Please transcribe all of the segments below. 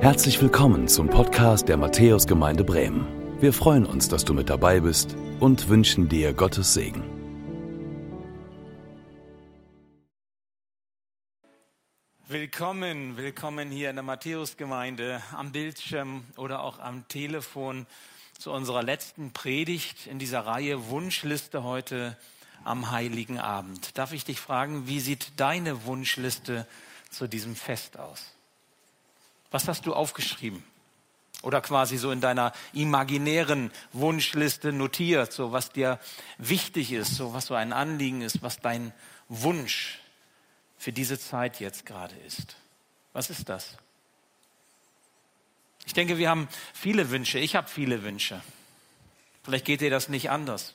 Herzlich willkommen zum Podcast der Matthäusgemeinde Bremen. Wir freuen uns, dass du mit dabei bist und wünschen dir Gottes Segen. Willkommen, willkommen hier in der Matthäusgemeinde am Bildschirm oder auch am Telefon zu unserer letzten Predigt in dieser Reihe Wunschliste heute am Heiligen Abend. Darf ich dich fragen, wie sieht deine Wunschliste zu diesem Fest aus? Was hast du aufgeschrieben? Oder quasi so in deiner imaginären Wunschliste notiert, so was dir wichtig ist, so was so ein Anliegen ist, was dein Wunsch für diese Zeit jetzt gerade ist. Was ist das? Ich denke, wir haben viele Wünsche. Ich habe viele Wünsche. Vielleicht geht dir das nicht anders.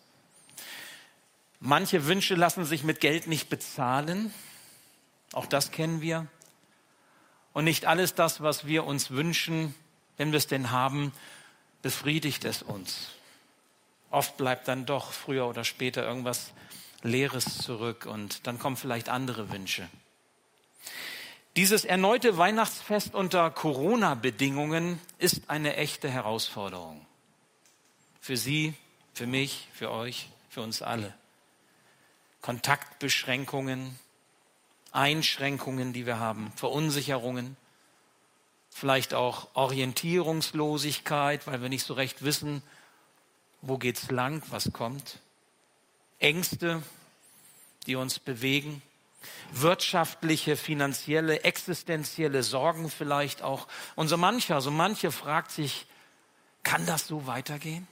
Manche Wünsche lassen sich mit Geld nicht bezahlen. Auch das kennen wir. Und nicht alles das, was wir uns wünschen, wenn wir es denn haben, befriedigt es uns. Oft bleibt dann doch früher oder später irgendwas Leeres zurück und dann kommen vielleicht andere Wünsche. Dieses erneute Weihnachtsfest unter Corona-Bedingungen ist eine echte Herausforderung. Für Sie, für mich, für euch, für uns alle. Kontaktbeschränkungen, Einschränkungen, die wir haben, Verunsicherungen, vielleicht auch Orientierungslosigkeit, weil wir nicht so recht wissen, wo geht's lang, was kommt, Ängste, die uns bewegen, wirtschaftliche, finanzielle, existenzielle Sorgen vielleicht auch. Und so mancher, so manche fragt sich, kann das so weitergehen?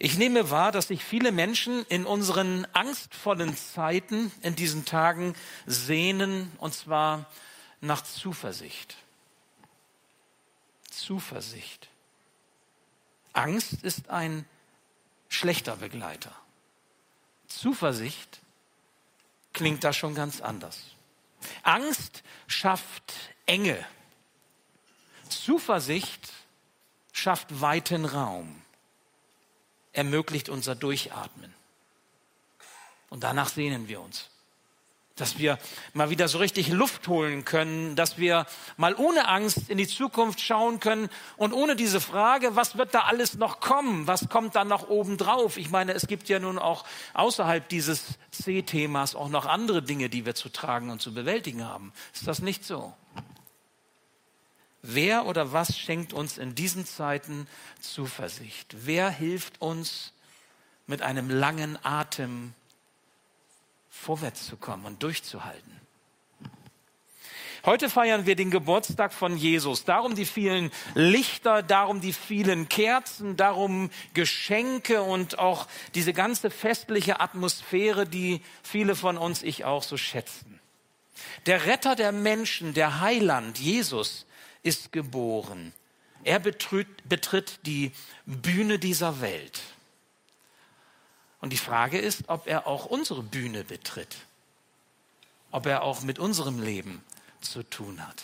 Ich nehme wahr, dass sich viele Menschen in unseren angstvollen Zeiten in diesen Tagen sehnen, und zwar nach Zuversicht. Zuversicht. Angst ist ein schlechter Begleiter. Zuversicht klingt da schon ganz anders. Angst schafft Enge. Zuversicht schafft weiten Raum ermöglicht unser Durchatmen. Und danach sehnen wir uns. Dass wir mal wieder so richtig Luft holen können, dass wir mal ohne Angst in die Zukunft schauen können und ohne diese Frage, was wird da alles noch kommen? Was kommt da noch obendrauf? Ich meine, es gibt ja nun auch außerhalb dieses C-Themas auch noch andere Dinge, die wir zu tragen und zu bewältigen haben. Ist das nicht so? Wer oder was schenkt uns in diesen Zeiten Zuversicht? Wer hilft uns mit einem langen Atem vorwärts zu kommen und durchzuhalten? Heute feiern wir den Geburtstag von Jesus. Darum die vielen Lichter, darum die vielen Kerzen, darum Geschenke und auch diese ganze festliche Atmosphäre, die viele von uns, ich auch, so schätzen. Der Retter der Menschen, der Heiland, Jesus, ist geboren. Er betritt, betritt die Bühne dieser Welt. Und die Frage ist, ob er auch unsere Bühne betritt. Ob er auch mit unserem Leben zu tun hat.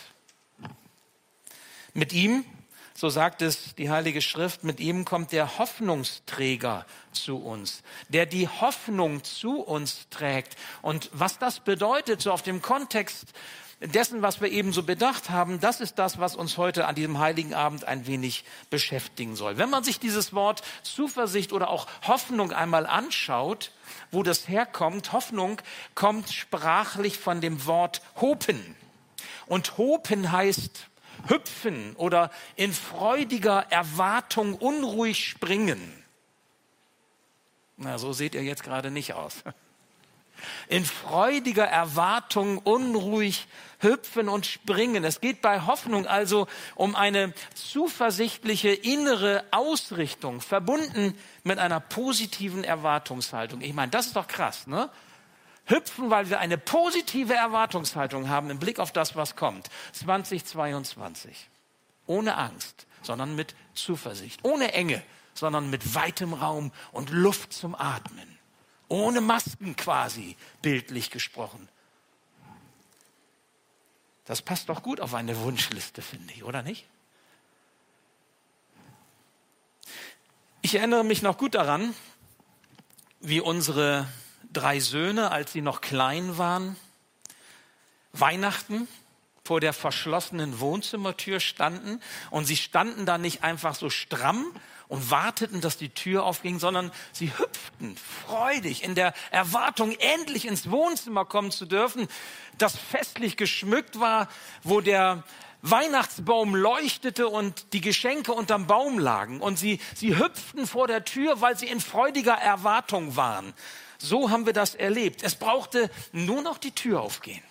Mit ihm, so sagt es die Heilige Schrift, mit ihm kommt der Hoffnungsträger zu uns, der die Hoffnung zu uns trägt. Und was das bedeutet, so auf dem Kontext dessen, was wir eben so bedacht haben, das ist das, was uns heute an diesem heiligen Abend ein wenig beschäftigen soll. Wenn man sich dieses Wort Zuversicht oder auch Hoffnung einmal anschaut, wo das herkommt, Hoffnung kommt sprachlich von dem Wort hopen. Und hopen heißt hüpfen oder in freudiger Erwartung unruhig springen. Na, so seht ihr jetzt gerade nicht aus in freudiger Erwartung unruhig hüpfen und springen. Es geht bei Hoffnung also um eine zuversichtliche innere Ausrichtung, verbunden mit einer positiven Erwartungshaltung. Ich meine, das ist doch krass, ne? Hüpfen, weil wir eine positive Erwartungshaltung haben im Blick auf das, was kommt. 2022. Ohne Angst, sondern mit Zuversicht. Ohne Enge, sondern mit weitem Raum und Luft zum Atmen. Ohne Masken quasi, bildlich gesprochen. Das passt doch gut auf eine Wunschliste, finde ich, oder nicht? Ich erinnere mich noch gut daran, wie unsere drei Söhne, als sie noch klein waren, Weihnachten vor der verschlossenen Wohnzimmertür standen und sie standen da nicht einfach so stramm und warteten, dass die Tür aufging, sondern sie hüpften freudig in der Erwartung, endlich ins Wohnzimmer kommen zu dürfen, das festlich geschmückt war, wo der Weihnachtsbaum leuchtete und die Geschenke unterm Baum lagen und sie, sie hüpften vor der Tür, weil sie in freudiger Erwartung waren. So haben wir das erlebt. Es brauchte nur noch die Tür aufgehen.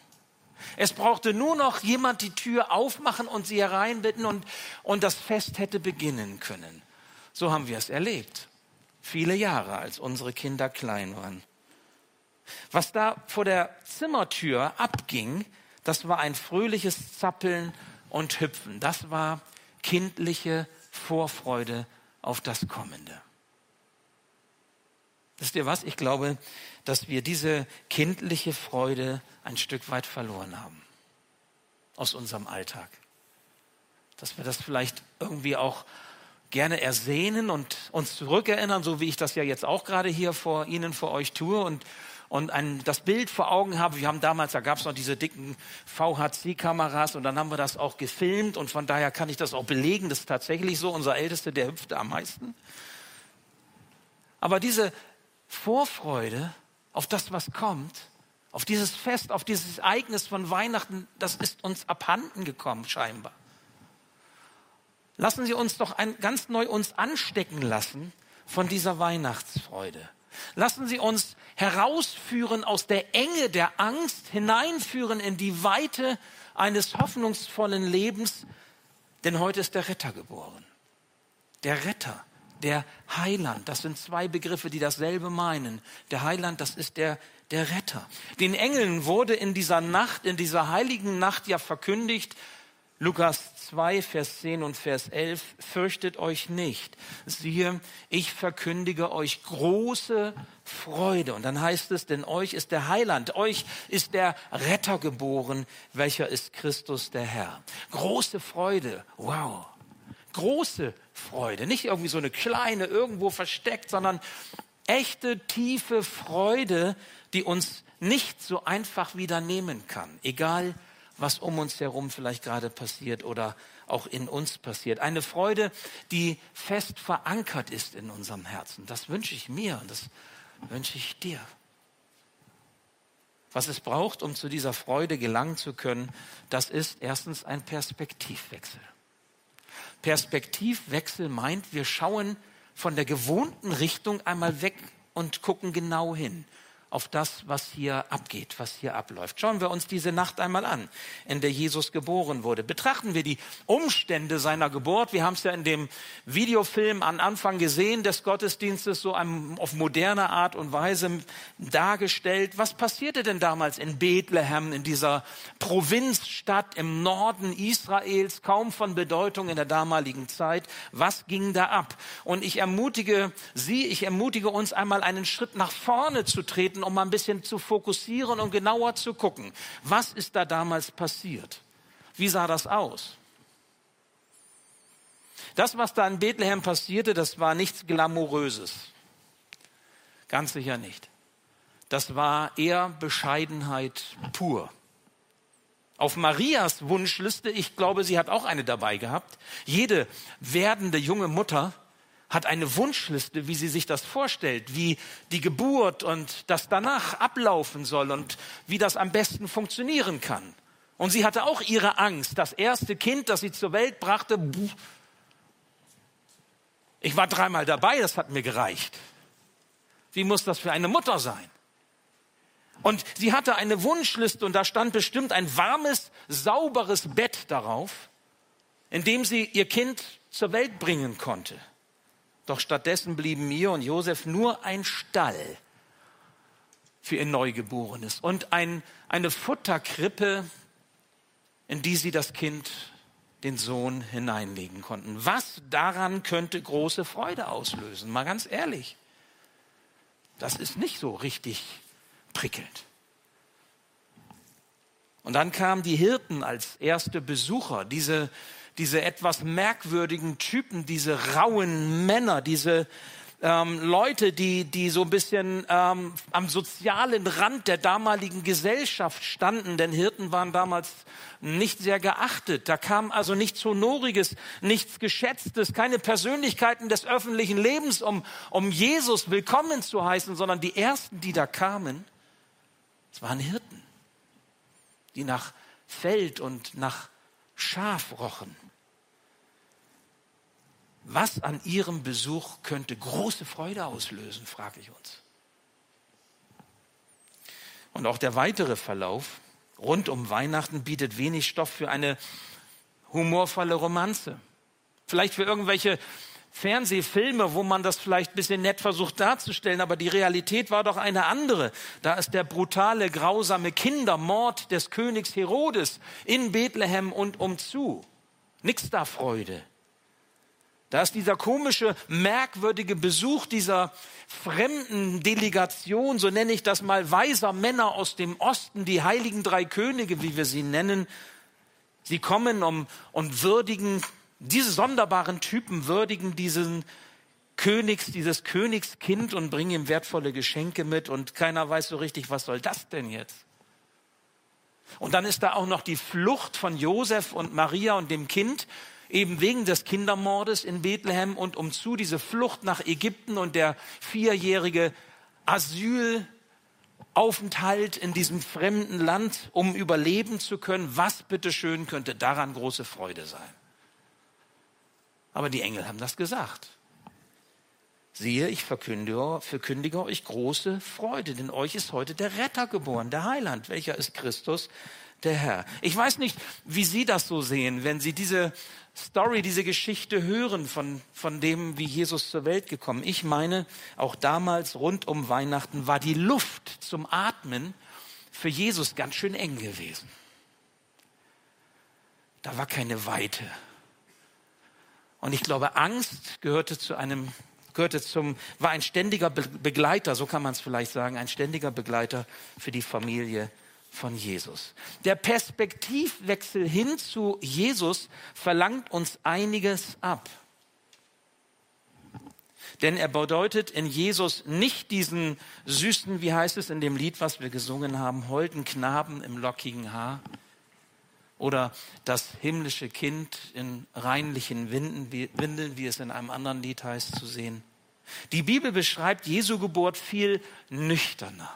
Es brauchte nur noch jemand die Tür aufmachen und sie hereinbitten und, und das Fest hätte beginnen können. So haben wir es erlebt. Viele Jahre, als unsere Kinder klein waren. Was da vor der Zimmertür abging, das war ein fröhliches Zappeln und Hüpfen. Das war kindliche Vorfreude auf das Kommende. Wisst ihr was? Ich glaube, dass wir diese kindliche Freude ein Stück weit verloren haben aus unserem Alltag. Dass wir das vielleicht irgendwie auch gerne ersehnen und uns zurückerinnern, so wie ich das ja jetzt auch gerade hier vor Ihnen, vor euch tue und und ein, das Bild vor Augen habe. Wir haben damals, da gab es noch diese dicken VHC-Kameras und dann haben wir das auch gefilmt und von daher kann ich das auch belegen. Das ist tatsächlich so. Unser Ältester, der hüpfte am meisten. Aber diese Vorfreude auf das, was kommt, auf dieses Fest, auf dieses Ereignis von Weihnachten, das ist uns abhanden gekommen scheinbar. Lassen Sie uns doch ein, ganz neu uns anstecken lassen von dieser Weihnachtsfreude. Lassen Sie uns herausführen aus der Enge der Angst, hineinführen in die Weite eines hoffnungsvollen Lebens, denn heute ist der Retter geboren. Der Retter, der Heiland, das sind zwei Begriffe, die dasselbe meinen. Der Heiland, das ist der, der Retter. Den Engeln wurde in dieser Nacht, in dieser heiligen Nacht ja verkündigt, Lukas 2, Vers 10 und Vers 11, fürchtet euch nicht. Siehe, ich verkündige euch große Freude. Und dann heißt es, denn euch ist der Heiland, euch ist der Retter geboren, welcher ist Christus der Herr. Große Freude, wow. Große Freude, nicht irgendwie so eine kleine, irgendwo versteckt, sondern echte, tiefe Freude, die uns nicht so einfach wieder nehmen kann, egal was um uns herum vielleicht gerade passiert oder auch in uns passiert. Eine Freude, die fest verankert ist in unserem Herzen. Das wünsche ich mir und das wünsche ich dir. Was es braucht, um zu dieser Freude gelangen zu können, das ist erstens ein Perspektivwechsel. Perspektivwechsel meint, wir schauen von der gewohnten Richtung einmal weg und gucken genau hin auf das, was hier abgeht, was hier abläuft. Schauen wir uns diese Nacht einmal an, in der Jesus geboren wurde. Betrachten wir die Umstände seiner Geburt. Wir haben es ja in dem Videofilm am Anfang gesehen des Gottesdienstes so auf moderne Art und Weise dargestellt. Was passierte denn damals in Bethlehem, in dieser Provinzstadt im Norden Israels, kaum von Bedeutung in der damaligen Zeit? Was ging da ab? Und ich ermutige Sie, ich ermutige uns einmal einen Schritt nach vorne zu treten um mal ein bisschen zu fokussieren und genauer zu gucken. Was ist da damals passiert? Wie sah das aus? Das, was da in Bethlehem passierte, das war nichts Glamouröses. Ganz sicher nicht. Das war eher Bescheidenheit pur. Auf Marias Wunschliste, ich glaube, sie hat auch eine dabei gehabt, jede werdende junge Mutter hat eine Wunschliste, wie sie sich das vorstellt, wie die Geburt und das danach ablaufen soll und wie das am besten funktionieren kann. Und sie hatte auch ihre Angst. Das erste Kind, das sie zur Welt brachte, ich war dreimal dabei, das hat mir gereicht. Wie muss das für eine Mutter sein? Und sie hatte eine Wunschliste und da stand bestimmt ein warmes, sauberes Bett darauf, in dem sie ihr Kind zur Welt bringen konnte. Doch stattdessen blieben mir und Josef nur ein Stall für ihr Neugeborenes und ein, eine Futterkrippe, in die sie das Kind, den Sohn, hineinlegen konnten. Was daran könnte große Freude auslösen? Mal ganz ehrlich. Das ist nicht so richtig prickelnd. Und dann kamen die Hirten als erste Besucher, diese diese etwas merkwürdigen Typen, diese rauen Männer, diese ähm, Leute, die, die so ein bisschen ähm, am sozialen Rand der damaligen Gesellschaft standen, denn Hirten waren damals nicht sehr geachtet. Da kam also nichts Honoriges, nichts Geschätztes, keine Persönlichkeiten des öffentlichen Lebens, um, um Jesus willkommen zu heißen, sondern die ersten, die da kamen, es waren Hirten, die nach Feld und nach Schaf rochen. Was an ihrem Besuch könnte große Freude auslösen, frage ich uns. Und auch der weitere Verlauf rund um Weihnachten bietet wenig Stoff für eine humorvolle Romanze. Vielleicht für irgendwelche Fernsehfilme, wo man das vielleicht ein bisschen nett versucht darzustellen, aber die Realität war doch eine andere. Da ist der brutale, grausame Kindermord des Königs Herodes in Bethlehem und umzu. Nix da Freude. Da ist dieser komische, merkwürdige Besuch dieser fremden Delegation, so nenne ich das mal, weiser Männer aus dem Osten, die heiligen drei Könige, wie wir sie nennen. Sie kommen um, und würdigen, diese sonderbaren Typen würdigen diesen Königs, dieses Königskind und bringen ihm wertvolle Geschenke mit und keiner weiß so richtig, was soll das denn jetzt? Und dann ist da auch noch die Flucht von Josef und Maria und dem Kind eben wegen des Kindermordes in Bethlehem und um zu diese Flucht nach Ägypten und der vierjährige Asylaufenthalt in diesem fremden Land, um überleben zu können. Was bitteschön könnte daran große Freude sein? Aber die Engel haben das gesagt. Siehe, ich verkündige, verkündige, euch große Freude, denn euch ist heute der Retter geboren, der Heiland. Welcher ist Christus, der Herr? Ich weiß nicht, wie Sie das so sehen, wenn Sie diese Story, diese Geschichte hören von, von dem, wie Jesus zur Welt gekommen. Ich meine, auch damals rund um Weihnachten war die Luft zum Atmen für Jesus ganz schön eng gewesen. Da war keine Weite. Und ich glaube, Angst gehörte zu einem, gehörte zum, war ein ständiger Begleiter, so kann man es vielleicht sagen, ein ständiger Begleiter für die Familie von Jesus. Der Perspektivwechsel hin zu Jesus verlangt uns einiges ab. Denn er bedeutet in Jesus nicht diesen süßen, wie heißt es in dem Lied, was wir gesungen haben, holden Knaben im lockigen Haar oder das himmlische Kind in reinlichen Windeln, wie es in einem anderen Lied heißt, zu sehen. Die Bibel beschreibt Jesu Geburt viel nüchterner.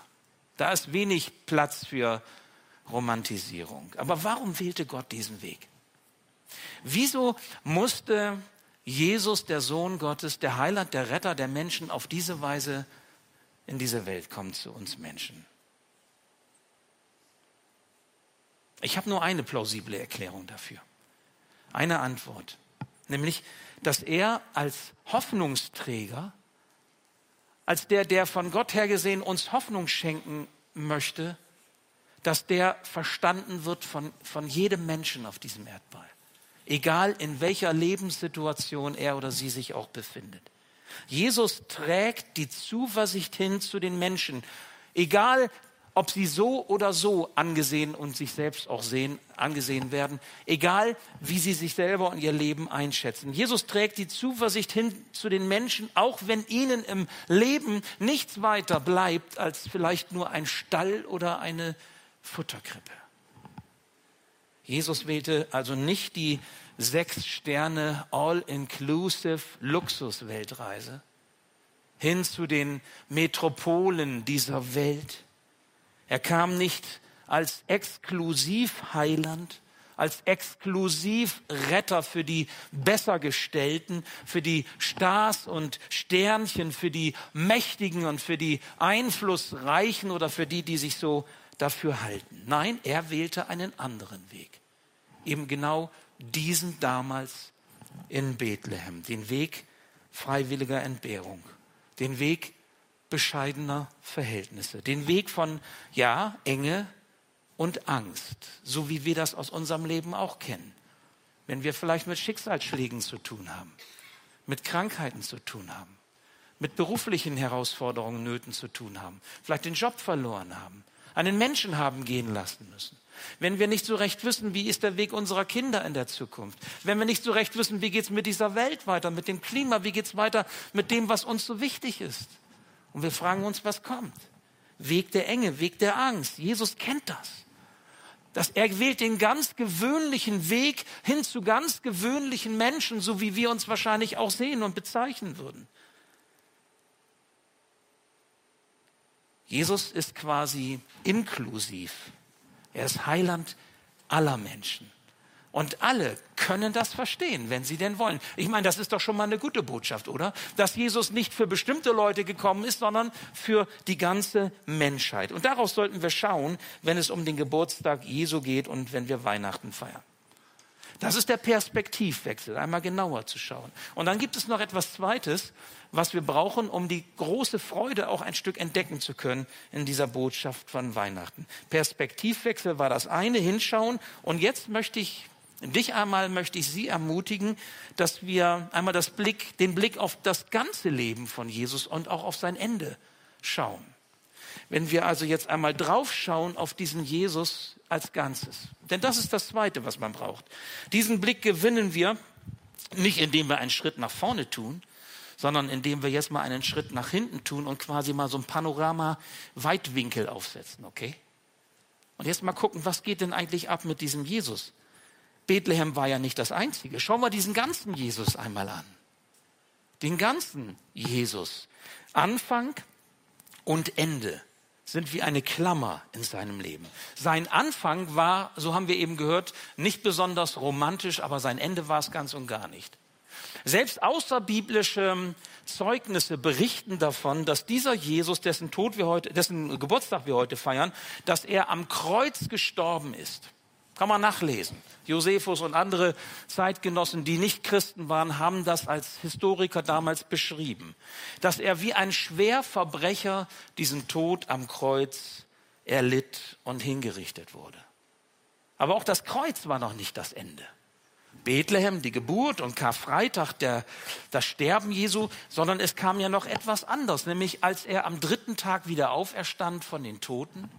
Da ist wenig Platz für Romantisierung. Aber warum wählte Gott diesen Weg? Wieso musste Jesus, der Sohn Gottes, der Heiland, der Retter der Menschen, auf diese Weise in diese Welt kommen zu uns Menschen? Ich habe nur eine plausible Erklärung dafür. Eine Antwort. Nämlich, dass er als Hoffnungsträger als der, der von Gott her gesehen uns Hoffnung schenken möchte, dass der verstanden wird von, von jedem Menschen auf diesem Erdball. Egal in welcher Lebenssituation er oder sie sich auch befindet. Jesus trägt die Zuversicht hin zu den Menschen. Egal ob sie so oder so angesehen und sich selbst auch sehen, angesehen werden, egal wie sie sich selber und ihr Leben einschätzen. Jesus trägt die Zuversicht hin zu den Menschen, auch wenn ihnen im Leben nichts weiter bleibt als vielleicht nur ein Stall oder eine Futterkrippe. Jesus wählte also nicht die sechs Sterne All-Inclusive Luxus-Weltreise hin zu den Metropolen dieser Welt er kam nicht als Exklusivheiland, als Exklusivretter für die Bessergestellten, für die Stars und Sternchen, für die Mächtigen und für die Einflussreichen oder für die, die sich so dafür halten. Nein, er wählte einen anderen Weg. Eben genau diesen damals in Bethlehem, den Weg freiwilliger Entbehrung, den Weg bescheidener Verhältnisse. Den Weg von, ja, Enge und Angst, so wie wir das aus unserem Leben auch kennen. Wenn wir vielleicht mit Schicksalsschlägen zu tun haben, mit Krankheiten zu tun haben, mit beruflichen Herausforderungen, Nöten zu tun haben, vielleicht den Job verloren haben, einen Menschen haben gehen lassen müssen, wenn wir nicht so recht wissen, wie ist der Weg unserer Kinder in der Zukunft, wenn wir nicht so recht wissen, wie geht es mit dieser Welt weiter, mit dem Klima, wie geht es weiter mit dem, was uns so wichtig ist. Und wir fragen uns, was kommt. Weg der Enge, Weg der Angst. Jesus kennt das. Dass er wählt den ganz gewöhnlichen Weg hin zu ganz gewöhnlichen Menschen, so wie wir uns wahrscheinlich auch sehen und bezeichnen würden. Jesus ist quasi inklusiv. Er ist Heiland aller Menschen. Und alle können das verstehen, wenn sie denn wollen. Ich meine, das ist doch schon mal eine gute Botschaft, oder? Dass Jesus nicht für bestimmte Leute gekommen ist, sondern für die ganze Menschheit. Und daraus sollten wir schauen, wenn es um den Geburtstag Jesu geht und wenn wir Weihnachten feiern. Das ist der Perspektivwechsel, einmal genauer zu schauen. Und dann gibt es noch etwas Zweites, was wir brauchen, um die große Freude auch ein Stück entdecken zu können in dieser Botschaft von Weihnachten. Perspektivwechsel war das eine, hinschauen. Und jetzt möchte ich dich einmal, möchte ich Sie ermutigen, dass wir einmal das Blick, den Blick auf das ganze Leben von Jesus und auch auf sein Ende schauen. Wenn wir also jetzt einmal draufschauen auf diesen Jesus als Ganzes. Denn das ist das Zweite, was man braucht. Diesen Blick gewinnen wir nicht, indem wir einen Schritt nach vorne tun, sondern indem wir jetzt mal einen Schritt nach hinten tun und quasi mal so ein Panorama-Weitwinkel aufsetzen, okay? Und jetzt mal gucken, was geht denn eigentlich ab mit diesem Jesus? Bethlehem war ja nicht das Einzige. Schauen wir diesen ganzen Jesus einmal an. Den ganzen Jesus. Anfang und Ende sind wie eine Klammer in seinem Leben. Sein Anfang war, so haben wir eben gehört, nicht besonders romantisch, aber sein Ende war es ganz und gar nicht. Selbst außerbiblische Zeugnisse berichten davon, dass dieser Jesus, dessen Tod wir heute, dessen Geburtstag wir heute feiern, dass er am Kreuz gestorben ist. Kann man nachlesen. Josephus und andere Zeitgenossen, die nicht Christen waren, haben das als Historiker damals beschrieben, dass er wie ein Schwerverbrecher diesen Tod am Kreuz erlitt und hingerichtet wurde. Aber auch das Kreuz war noch nicht das Ende. Bethlehem, die Geburt und Karfreitag, der, das Sterben Jesu, sondern es kam ja noch etwas anderes, nämlich als er am dritten Tag wieder auferstand von den Toten,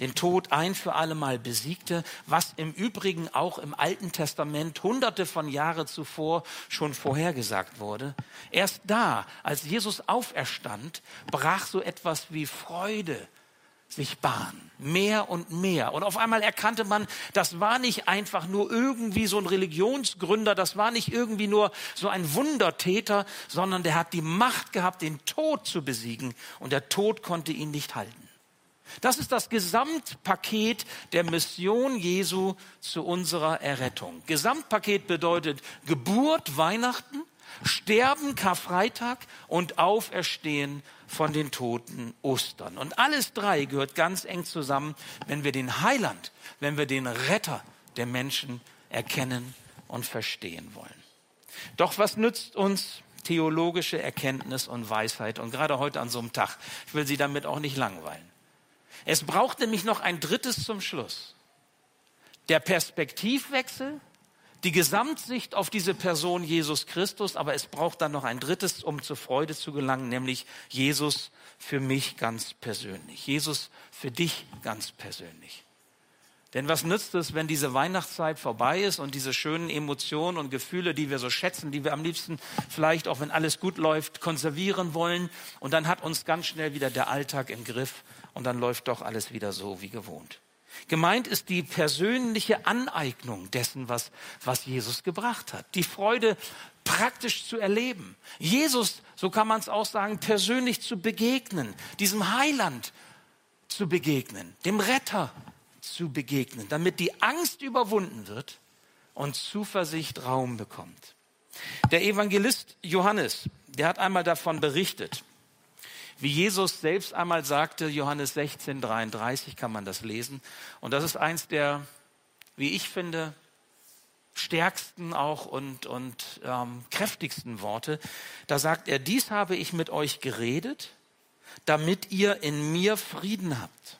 den Tod ein für alle Mal besiegte, was im Übrigen auch im Alten Testament hunderte von Jahre zuvor schon vorhergesagt wurde. Erst da, als Jesus auferstand, brach so etwas wie Freude sich Bahn. Mehr und mehr. Und auf einmal erkannte man, das war nicht einfach nur irgendwie so ein Religionsgründer, das war nicht irgendwie nur so ein Wundertäter, sondern der hat die Macht gehabt, den Tod zu besiegen. Und der Tod konnte ihn nicht halten. Das ist das Gesamtpaket der Mission Jesu zu unserer Errettung. Gesamtpaket bedeutet Geburt, Weihnachten, Sterben, Karfreitag und Auferstehen von den Toten, Ostern. Und alles drei gehört ganz eng zusammen, wenn wir den Heiland, wenn wir den Retter der Menschen erkennen und verstehen wollen. Doch was nützt uns theologische Erkenntnis und Weisheit und gerade heute an so einem Tag? Ich will Sie damit auch nicht langweilen. Es braucht nämlich noch ein drittes zum Schluss. Der Perspektivwechsel, die Gesamtsicht auf diese Person Jesus Christus, aber es braucht dann noch ein drittes, um zur Freude zu gelangen, nämlich Jesus für mich ganz persönlich. Jesus für dich ganz persönlich. Denn was nützt es, wenn diese Weihnachtszeit vorbei ist und diese schönen Emotionen und Gefühle, die wir so schätzen, die wir am liebsten vielleicht auch, wenn alles gut läuft, konservieren wollen und dann hat uns ganz schnell wieder der Alltag im Griff und dann läuft doch alles wieder so wie gewohnt. Gemeint ist die persönliche Aneignung dessen, was, was Jesus gebracht hat. Die Freude praktisch zu erleben. Jesus, so kann man es auch sagen, persönlich zu begegnen. Diesem Heiland zu begegnen. Dem Retter zu begegnen. Damit die Angst überwunden wird und Zuversicht Raum bekommt. Der Evangelist Johannes, der hat einmal davon berichtet, wie Jesus selbst einmal sagte, Johannes 16, 33 kann man das lesen. Und das ist eins der, wie ich finde, stärksten auch und, und ähm, kräftigsten Worte. Da sagt er, dies habe ich mit euch geredet, damit ihr in mir Frieden habt.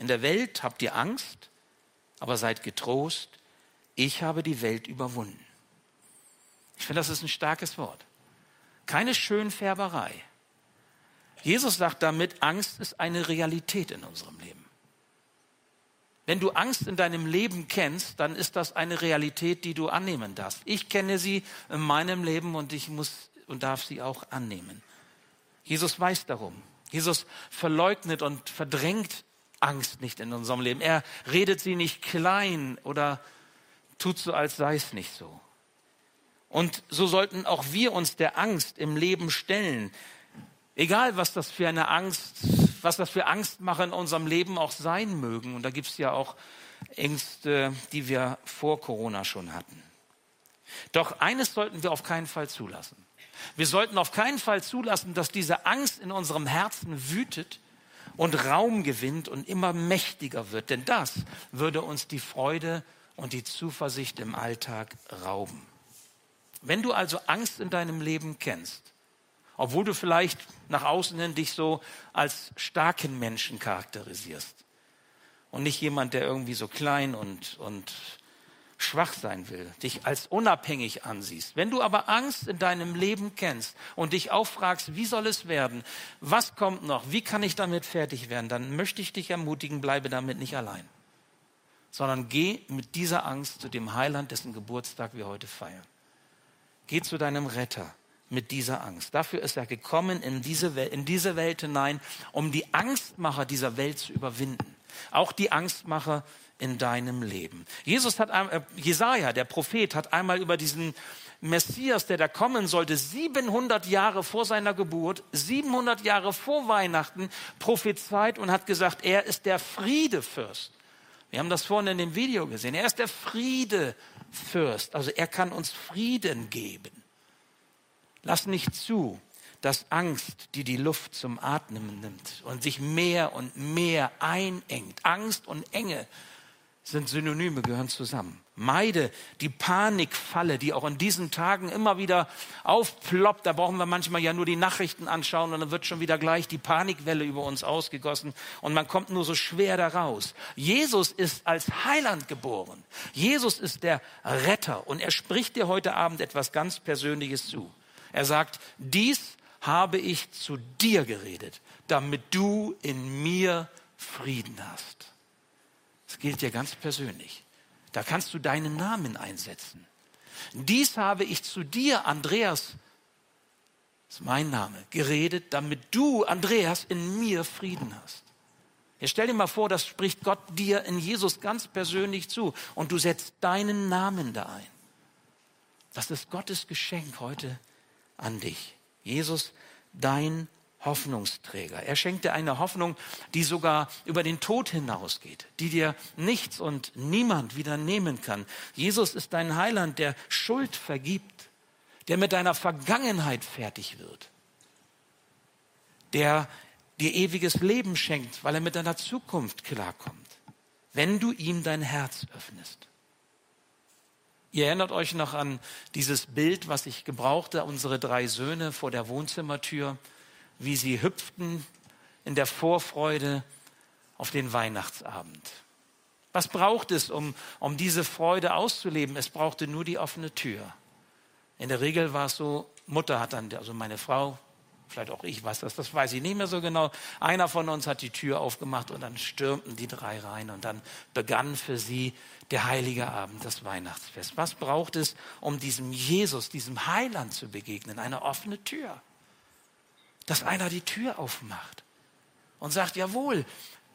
In der Welt habt ihr Angst, aber seid getrost, ich habe die Welt überwunden. Ich finde, das ist ein starkes Wort. Keine Schönfärberei. Jesus sagt damit, Angst ist eine Realität in unserem Leben. Wenn du Angst in deinem Leben kennst, dann ist das eine Realität, die du annehmen darfst. Ich kenne sie in meinem Leben und ich muss und darf sie auch annehmen. Jesus weiß darum. Jesus verleugnet und verdrängt Angst nicht in unserem Leben. Er redet sie nicht klein oder tut so, als sei es nicht so. Und so sollten auch wir uns der Angst im Leben stellen. Egal, was das für eine Angst, was das für Angstmacher in unserem Leben auch sein mögen. Und da gibt es ja auch Ängste, die wir vor Corona schon hatten. Doch eines sollten wir auf keinen Fall zulassen. Wir sollten auf keinen Fall zulassen, dass diese Angst in unserem Herzen wütet und Raum gewinnt und immer mächtiger wird. Denn das würde uns die Freude und die Zuversicht im Alltag rauben. Wenn du also Angst in deinem Leben kennst, obwohl du vielleicht nach außen hin dich so als starken Menschen charakterisierst und nicht jemand, der irgendwie so klein und, und schwach sein will, dich als unabhängig ansiehst. Wenn du aber Angst in deinem Leben kennst und dich auch fragst, wie soll es werden, was kommt noch, wie kann ich damit fertig werden, dann möchte ich dich ermutigen, bleibe damit nicht allein, sondern geh mit dieser Angst zu dem Heiland, dessen Geburtstag wir heute feiern. Geh zu deinem Retter mit dieser Angst. Dafür ist er gekommen in diese, Welt, in diese Welt hinein, um die Angstmacher dieser Welt zu überwinden. Auch die Angstmacher in deinem Leben. Jesus hat, äh, Jesaja, der Prophet, hat einmal über diesen Messias, der da kommen sollte, 700 Jahre vor seiner Geburt, 700 Jahre vor Weihnachten prophezeit und hat gesagt, er ist der Friedefürst. Wir haben das vorhin in dem Video gesehen. Er ist der Friedefürst. Also er kann uns Frieden geben. Lass nicht zu, dass Angst, die die Luft zum Atmen nimmt und sich mehr und mehr einengt. Angst und Enge sind Synonyme, gehören zusammen. Meide die Panikfalle, die auch in diesen Tagen immer wieder aufploppt. Da brauchen wir manchmal ja nur die Nachrichten anschauen und dann wird schon wieder gleich die Panikwelle über uns ausgegossen und man kommt nur so schwer da raus. Jesus ist als Heiland geboren. Jesus ist der Retter und er spricht dir heute Abend etwas ganz Persönliches zu. Er sagt, dies habe ich zu dir geredet, damit du in mir Frieden hast. Das gilt dir ganz persönlich. Da kannst du deinen Namen einsetzen. Dies habe ich zu dir, Andreas, das ist mein Name, geredet, damit du, Andreas, in mir Frieden hast. Jetzt stell dir mal vor, das spricht Gott dir in Jesus ganz persönlich zu und du setzt deinen Namen da ein. Das ist Gottes Geschenk heute an dich. Jesus, dein Hoffnungsträger. Er schenkt dir eine Hoffnung, die sogar über den Tod hinausgeht, die dir nichts und niemand wieder nehmen kann. Jesus ist dein Heiland, der Schuld vergibt, der mit deiner Vergangenheit fertig wird, der dir ewiges Leben schenkt, weil er mit deiner Zukunft klarkommt, wenn du ihm dein Herz öffnest. Ihr erinnert euch noch an dieses Bild, was ich gebrauchte, unsere drei Söhne vor der Wohnzimmertür wie sie hüpften in der Vorfreude auf den Weihnachtsabend. Was braucht es, um, um diese Freude auszuleben? Es brauchte nur die offene Tür. In der Regel war es so, Mutter hat dann, also meine Frau, vielleicht auch ich weiß das, das weiß ich nicht mehr so genau. Einer von uns hat die Tür aufgemacht und dann stürmten die drei rein und dann begann für sie der heilige Abend, das Weihnachtsfest. Was braucht es, um diesem Jesus, diesem Heiland zu begegnen? Eine offene Tür dass einer die Tür aufmacht und sagt, jawohl,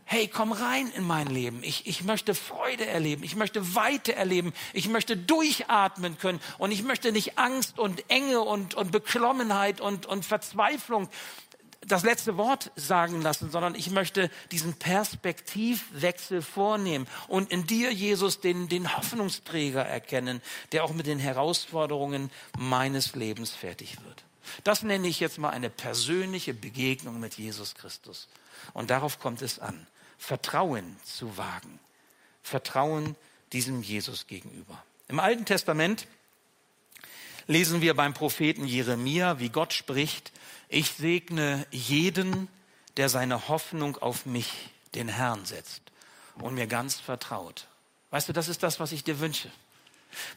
hey, komm rein in mein Leben. Ich, ich möchte Freude erleben. Ich möchte Weite erleben. Ich möchte durchatmen können. Und ich möchte nicht Angst und Enge und, und Beklommenheit und, und Verzweiflung das letzte Wort sagen lassen, sondern ich möchte diesen Perspektivwechsel vornehmen und in dir, Jesus, den, den Hoffnungsträger erkennen, der auch mit den Herausforderungen meines Lebens fertig wird. Das nenne ich jetzt mal eine persönliche Begegnung mit Jesus Christus. Und darauf kommt es an, Vertrauen zu wagen. Vertrauen diesem Jesus gegenüber. Im Alten Testament lesen wir beim Propheten Jeremia, wie Gott spricht, ich segne jeden, der seine Hoffnung auf mich, den Herrn, setzt und mir ganz vertraut. Weißt du, das ist das, was ich dir wünsche.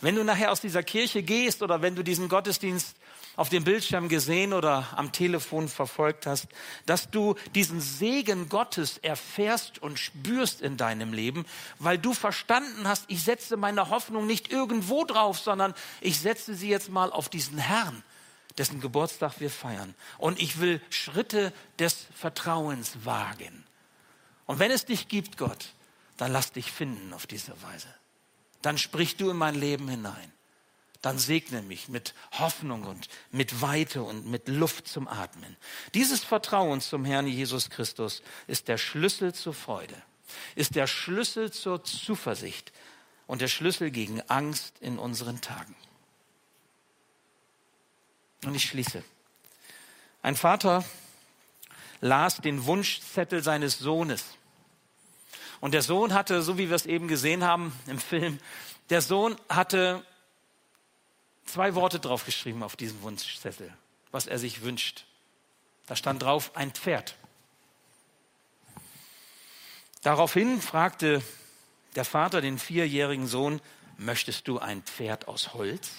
Wenn du nachher aus dieser Kirche gehst oder wenn du diesen Gottesdienst auf dem Bildschirm gesehen oder am Telefon verfolgt hast, dass du diesen Segen Gottes erfährst und spürst in deinem Leben, weil du verstanden hast, ich setze meine Hoffnung nicht irgendwo drauf, sondern ich setze sie jetzt mal auf diesen Herrn, dessen Geburtstag wir feiern. Und ich will Schritte des Vertrauens wagen. Und wenn es dich gibt, Gott, dann lass dich finden auf diese Weise. Dann sprich du in mein Leben hinein dann segne mich mit Hoffnung und mit Weite und mit Luft zum Atmen. Dieses Vertrauen zum Herrn Jesus Christus ist der Schlüssel zur Freude, ist der Schlüssel zur Zuversicht und der Schlüssel gegen Angst in unseren Tagen. Und ich schließe. Ein Vater las den Wunschzettel seines Sohnes. Und der Sohn hatte, so wie wir es eben gesehen haben im Film, der Sohn hatte zwei Worte draufgeschrieben auf diesen Wunschzettel, was er sich wünscht. Da stand drauf ein Pferd. Daraufhin fragte der Vater den vierjährigen Sohn, möchtest du ein Pferd aus Holz?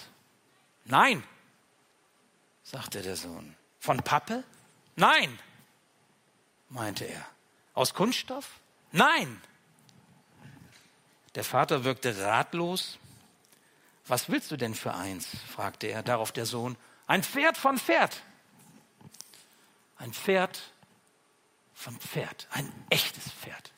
Nein, sagte der Sohn. Von Pappe? Nein, meinte er. Aus Kunststoff? Nein. Der Vater wirkte ratlos was willst du denn für eins? fragte er. Darauf der Sohn, ein Pferd von Pferd. Ein Pferd von Pferd, ein echtes Pferd.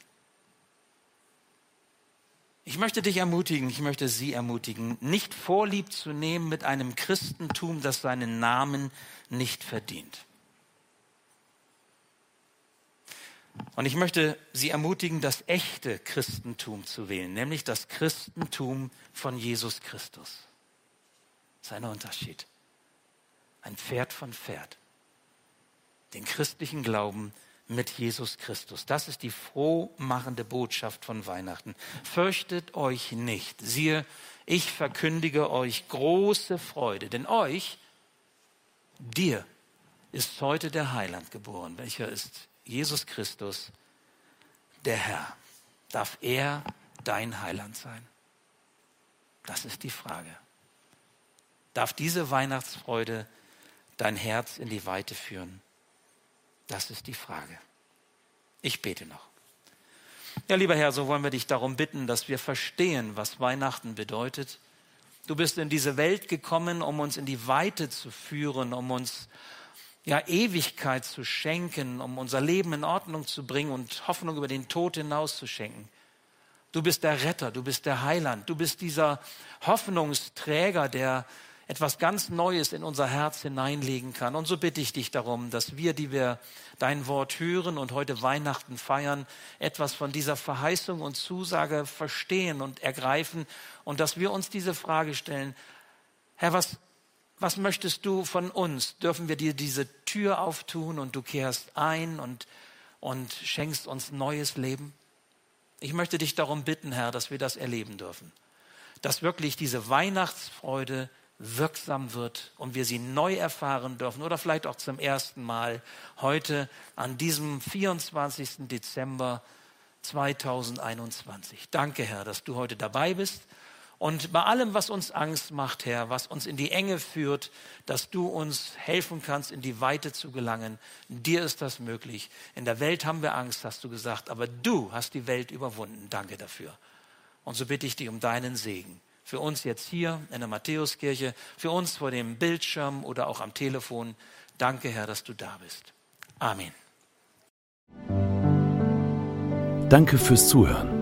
Ich möchte dich ermutigen, ich möchte Sie ermutigen, nicht Vorlieb zu nehmen mit einem Christentum, das seinen Namen nicht verdient. Und ich möchte Sie ermutigen, das echte Christentum zu wählen, nämlich das Christentum von Jesus Christus. Das ist ein Unterschied. Ein Pferd von Pferd. Den christlichen Glauben mit Jesus Christus. Das ist die frohmachende Botschaft von Weihnachten. Fürchtet euch nicht. Siehe, ich verkündige euch große Freude, denn euch, dir, ist heute der Heiland geboren. Welcher ist Jesus Christus, der Herr. Darf er dein Heiland sein? Das ist die Frage. Darf diese Weihnachtsfreude dein Herz in die Weite führen? Das ist die Frage. Ich bete noch. Ja, lieber Herr, so wollen wir dich darum bitten, dass wir verstehen, was Weihnachten bedeutet. Du bist in diese Welt gekommen, um uns in die Weite zu führen, um uns ja, Ewigkeit zu schenken, um unser Leben in Ordnung zu bringen und Hoffnung über den Tod hinaus zu schenken. Du bist der Retter, du bist der Heiland, du bist dieser Hoffnungsträger, der etwas ganz Neues in unser Herz hineinlegen kann. Und so bitte ich dich darum, dass wir, die wir dein Wort hören und heute Weihnachten feiern, etwas von dieser Verheißung und Zusage verstehen und ergreifen und dass wir uns diese Frage stellen, Herr, was was möchtest du von uns? Dürfen wir dir diese Tür auftun und du kehrst ein und, und schenkst uns neues Leben? Ich möchte dich darum bitten, Herr, dass wir das erleben dürfen. Dass wirklich diese Weihnachtsfreude wirksam wird und wir sie neu erfahren dürfen oder vielleicht auch zum ersten Mal heute an diesem 24. Dezember 2021. Danke, Herr, dass du heute dabei bist und bei allem, was uns Angst macht, Herr, was uns in die Enge führt, dass du uns helfen kannst, in die Weite zu gelangen. Dir ist das möglich. In der Welt haben wir Angst, hast du gesagt, aber du hast die Welt überwunden. Danke dafür. Und so bitte ich dich um deinen Segen. Für uns jetzt hier in der Matthäuskirche, für uns vor dem Bildschirm oder auch am Telefon. Danke, Herr, dass du da bist. Amen. Danke fürs Zuhören.